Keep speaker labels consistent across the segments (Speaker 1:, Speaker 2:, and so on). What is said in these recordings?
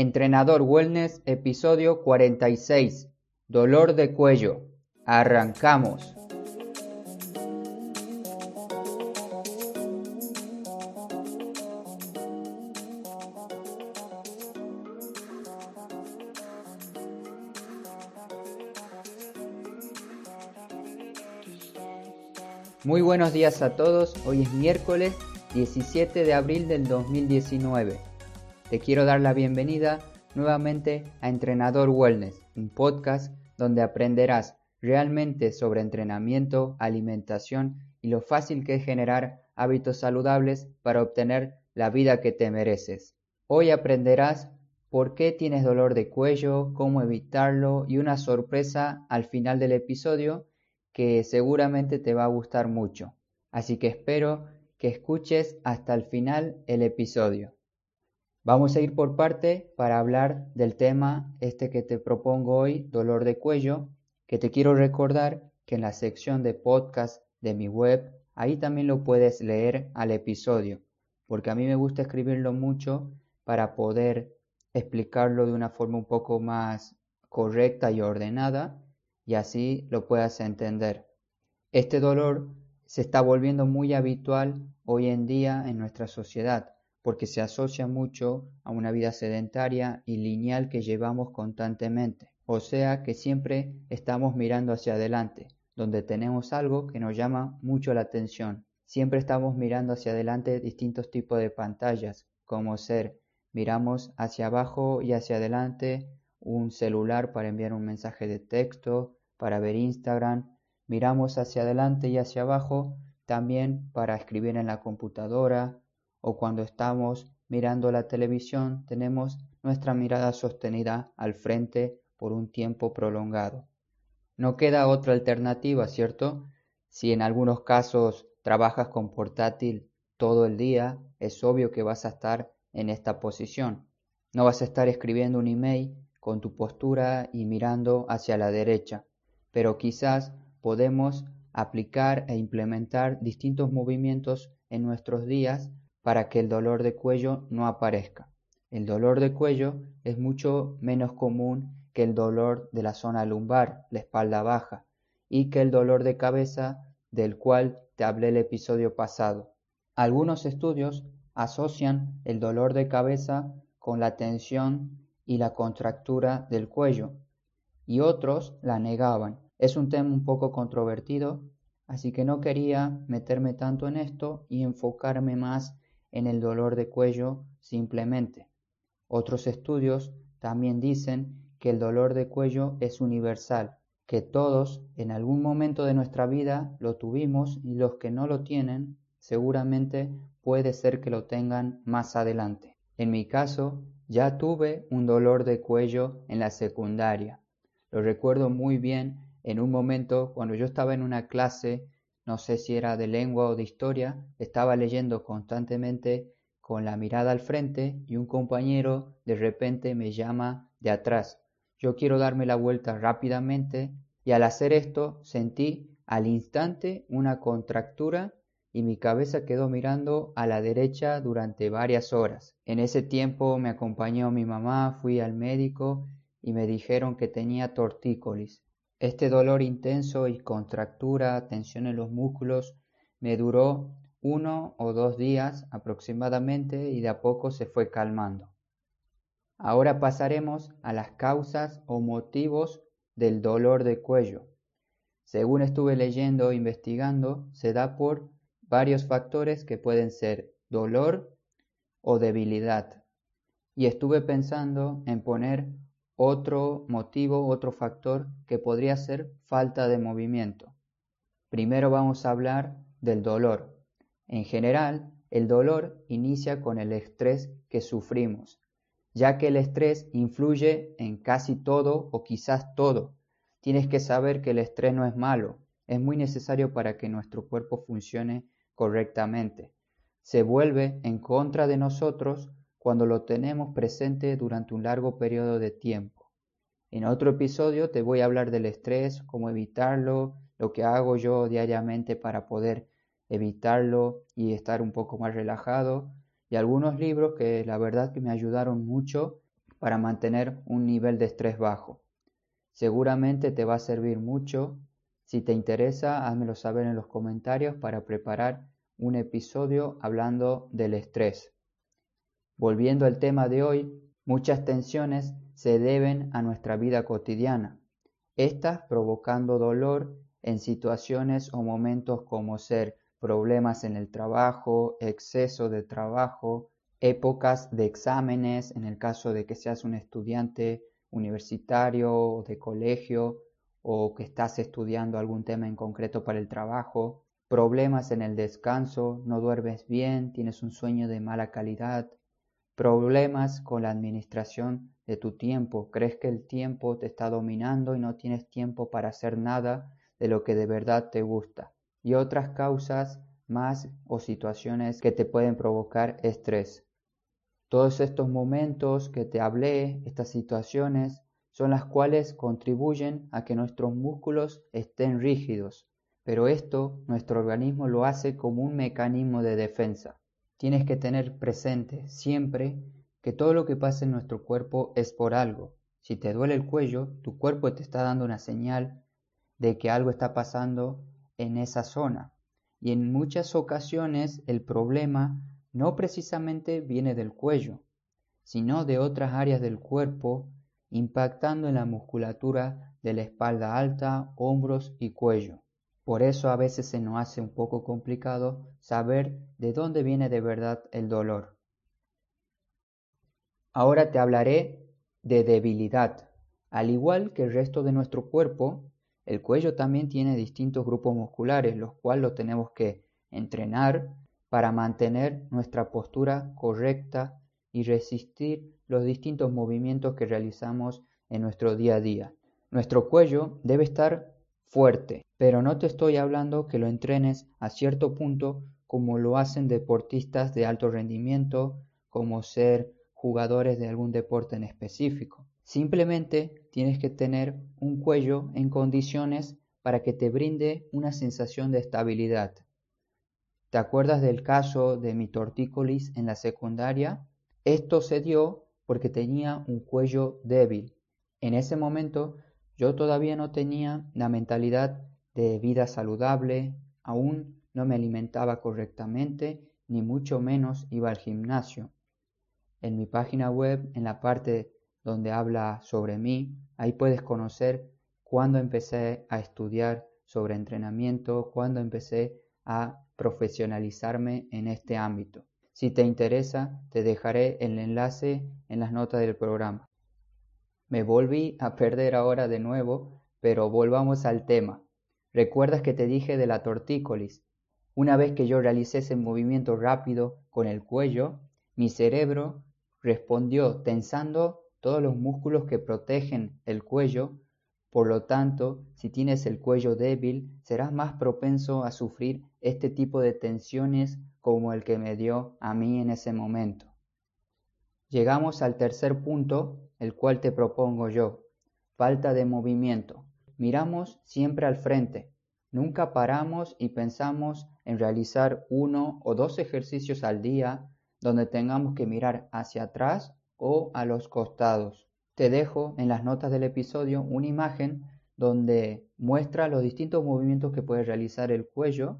Speaker 1: Entrenador Wellness, episodio 46. Dolor de cuello. Arrancamos. Muy buenos días a todos. Hoy es miércoles 17 de abril del 2019. Te quiero dar la bienvenida nuevamente a Entrenador Wellness, un podcast donde aprenderás realmente sobre entrenamiento, alimentación y lo fácil que es generar hábitos saludables para obtener la vida que te mereces. Hoy aprenderás por qué tienes dolor de cuello, cómo evitarlo y una sorpresa al final del episodio que seguramente te va a gustar mucho. Así que espero que escuches hasta el final el episodio. Vamos a ir por parte para hablar del tema este que te propongo hoy, dolor de cuello, que te quiero recordar que en la sección de podcast de mi web, ahí también lo puedes leer al episodio, porque a mí me gusta escribirlo mucho para poder explicarlo de una forma un poco más correcta y ordenada y así lo puedas entender. Este dolor se está volviendo muy habitual hoy en día en nuestra sociedad porque se asocia mucho a una vida sedentaria y lineal que llevamos constantemente. O sea que siempre estamos mirando hacia adelante, donde tenemos algo que nos llama mucho la atención. Siempre estamos mirando hacia adelante distintos tipos de pantallas, como ser miramos hacia abajo y hacia adelante un celular para enviar un mensaje de texto, para ver Instagram, miramos hacia adelante y hacia abajo también para escribir en la computadora, o cuando estamos mirando la televisión tenemos nuestra mirada sostenida al frente por un tiempo prolongado. No queda otra alternativa, ¿cierto? Si en algunos casos trabajas con portátil todo el día, es obvio que vas a estar en esta posición. No vas a estar escribiendo un email con tu postura y mirando hacia la derecha, pero quizás podemos aplicar e implementar distintos movimientos en nuestros días para que el dolor de cuello no aparezca. El dolor de cuello es mucho menos común que el dolor de la zona lumbar, la espalda baja, y que el dolor de cabeza del cual te hablé el episodio pasado. Algunos estudios asocian el dolor de cabeza con la tensión y la contractura del cuello, y otros la negaban. Es un tema un poco controvertido, así que no quería meterme tanto en esto y enfocarme más en el dolor de cuello simplemente. Otros estudios también dicen que el dolor de cuello es universal, que todos en algún momento de nuestra vida lo tuvimos y los que no lo tienen seguramente puede ser que lo tengan más adelante. En mi caso, ya tuve un dolor de cuello en la secundaria. Lo recuerdo muy bien en un momento cuando yo estaba en una clase no sé si era de lengua o de historia, estaba leyendo constantemente con la mirada al frente y un compañero de repente me llama de atrás. Yo quiero darme la vuelta rápidamente y al hacer esto sentí al instante una contractura y mi cabeza quedó mirando a la derecha durante varias horas. En ese tiempo me acompañó mi mamá, fui al médico y me dijeron que tenía tortícolis. Este dolor intenso y contractura, tensión en los músculos, me duró uno o dos días aproximadamente y de a poco se fue calmando. Ahora pasaremos a las causas o motivos del dolor de cuello. Según estuve leyendo e investigando, se da por varios factores que pueden ser dolor o debilidad. Y estuve pensando en poner otro motivo, otro factor que podría ser falta de movimiento. Primero vamos a hablar del dolor. En general, el dolor inicia con el estrés que sufrimos, ya que el estrés influye en casi todo o quizás todo. Tienes que saber que el estrés no es malo, es muy necesario para que nuestro cuerpo funcione correctamente. Se vuelve en contra de nosotros cuando lo tenemos presente durante un largo periodo de tiempo. En otro episodio te voy a hablar del estrés, cómo evitarlo, lo que hago yo diariamente para poder evitarlo y estar un poco más relajado y algunos libros que la verdad que me ayudaron mucho para mantener un nivel de estrés bajo. Seguramente te va a servir mucho. Si te interesa, házmelo saber en los comentarios para preparar un episodio hablando del estrés. Volviendo al tema de hoy, muchas tensiones se deben a nuestra vida cotidiana, estas provocando dolor en situaciones o momentos como ser problemas en el trabajo, exceso de trabajo, épocas de exámenes en el caso de que seas un estudiante universitario o de colegio o que estás estudiando algún tema en concreto para el trabajo, problemas en el descanso, no duermes bien, tienes un sueño de mala calidad, problemas con la administración de tu tiempo, crees que el tiempo te está dominando y no tienes tiempo para hacer nada de lo que de verdad te gusta, y otras causas más o situaciones que te pueden provocar estrés. Todos estos momentos que te hablé, estas situaciones, son las cuales contribuyen a que nuestros músculos estén rígidos, pero esto nuestro organismo lo hace como un mecanismo de defensa. Tienes que tener presente siempre que todo lo que pasa en nuestro cuerpo es por algo. Si te duele el cuello, tu cuerpo te está dando una señal de que algo está pasando en esa zona. Y en muchas ocasiones el problema no precisamente viene del cuello, sino de otras áreas del cuerpo impactando en la musculatura de la espalda alta, hombros y cuello. Por eso a veces se nos hace un poco complicado saber de dónde viene de verdad el dolor. Ahora te hablaré de debilidad. Al igual que el resto de nuestro cuerpo, el cuello también tiene distintos grupos musculares, los cuales los tenemos que entrenar para mantener nuestra postura correcta y resistir los distintos movimientos que realizamos en nuestro día a día. Nuestro cuello debe estar fuerte, pero no te estoy hablando que lo entrenes a cierto punto como lo hacen deportistas de alto rendimiento, como ser jugadores de algún deporte en específico. Simplemente tienes que tener un cuello en condiciones para que te brinde una sensación de estabilidad. ¿Te acuerdas del caso de mi tortícolis en la secundaria? Esto se dio porque tenía un cuello débil. En ese momento yo todavía no tenía la mentalidad de vida saludable, aún no me alimentaba correctamente, ni mucho menos iba al gimnasio. En mi página web, en la parte donde habla sobre mí, ahí puedes conocer cuándo empecé a estudiar sobre entrenamiento, cuándo empecé a profesionalizarme en este ámbito. Si te interesa, te dejaré el enlace en las notas del programa. Me volví a perder ahora de nuevo, pero volvamos al tema. ¿Recuerdas que te dije de la tortícolis? Una vez que yo realicé ese movimiento rápido con el cuello, mi cerebro respondió tensando todos los músculos que protegen el cuello. Por lo tanto, si tienes el cuello débil, serás más propenso a sufrir este tipo de tensiones como el que me dio a mí en ese momento. Llegamos al tercer punto, el cual te propongo yo, falta de movimiento. Miramos siempre al frente, nunca paramos y pensamos en realizar uno o dos ejercicios al día donde tengamos que mirar hacia atrás o a los costados. Te dejo en las notas del episodio una imagen donde muestra los distintos movimientos que puede realizar el cuello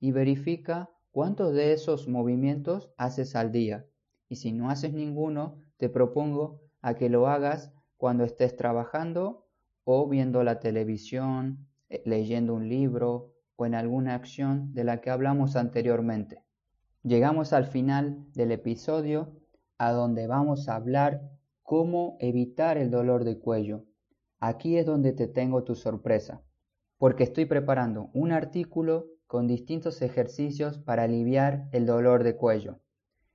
Speaker 1: y verifica cuántos de esos movimientos haces al día y si no haces ninguno, te propongo a que lo hagas cuando estés trabajando o viendo la televisión, eh, leyendo un libro o en alguna acción de la que hablamos anteriormente. Llegamos al final del episodio a donde vamos a hablar cómo evitar el dolor de cuello. Aquí es donde te tengo tu sorpresa, porque estoy preparando un artículo con distintos ejercicios para aliviar el dolor de cuello.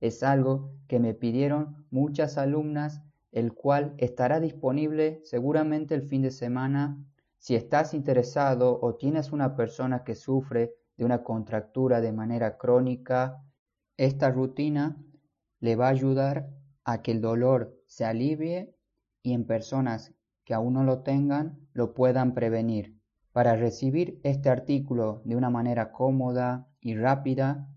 Speaker 1: Es algo que me pidieron muchas alumnas, el cual estará disponible seguramente el fin de semana. Si estás interesado o tienes una persona que sufre de una contractura de manera crónica, esta rutina le va a ayudar a que el dolor se alivie y en personas que aún no lo tengan lo puedan prevenir. Para recibir este artículo de una manera cómoda y rápida,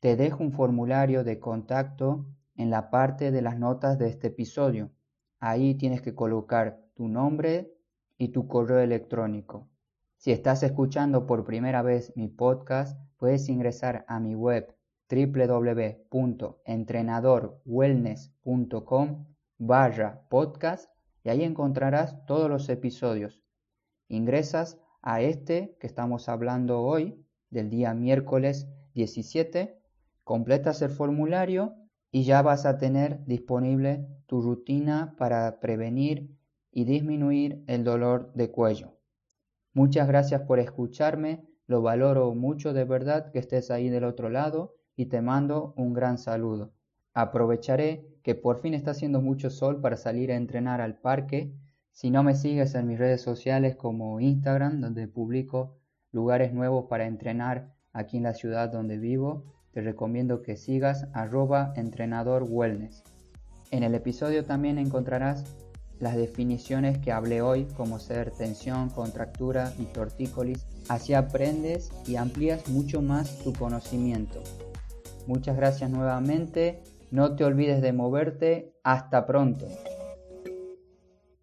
Speaker 1: te dejo un formulario de contacto en la parte de las notas de este episodio. Ahí tienes que colocar tu nombre y tu correo electrónico. Si estás escuchando por primera vez mi podcast, puedes ingresar a mi web www.entrenadorwellness.com barra podcast y ahí encontrarás todos los episodios. Ingresas a este que estamos hablando hoy, del día miércoles 17, completas el formulario y ya vas a tener disponible tu rutina para prevenir y disminuir el dolor de cuello. Muchas gracias por escucharme, lo valoro mucho de verdad que estés ahí del otro lado y te mando un gran saludo. Aprovecharé que por fin está haciendo mucho sol para salir a entrenar al parque. Si no me sigues en mis redes sociales como Instagram, donde publico lugares nuevos para entrenar aquí en la ciudad donde vivo, te recomiendo que sigas arroba entrenador wellness. En el episodio también encontrarás las definiciones que hablé hoy, como ser tensión, contractura y tortícolis. Así aprendes y amplías mucho más tu conocimiento. Muchas gracias nuevamente. No te olvides de moverte. Hasta pronto.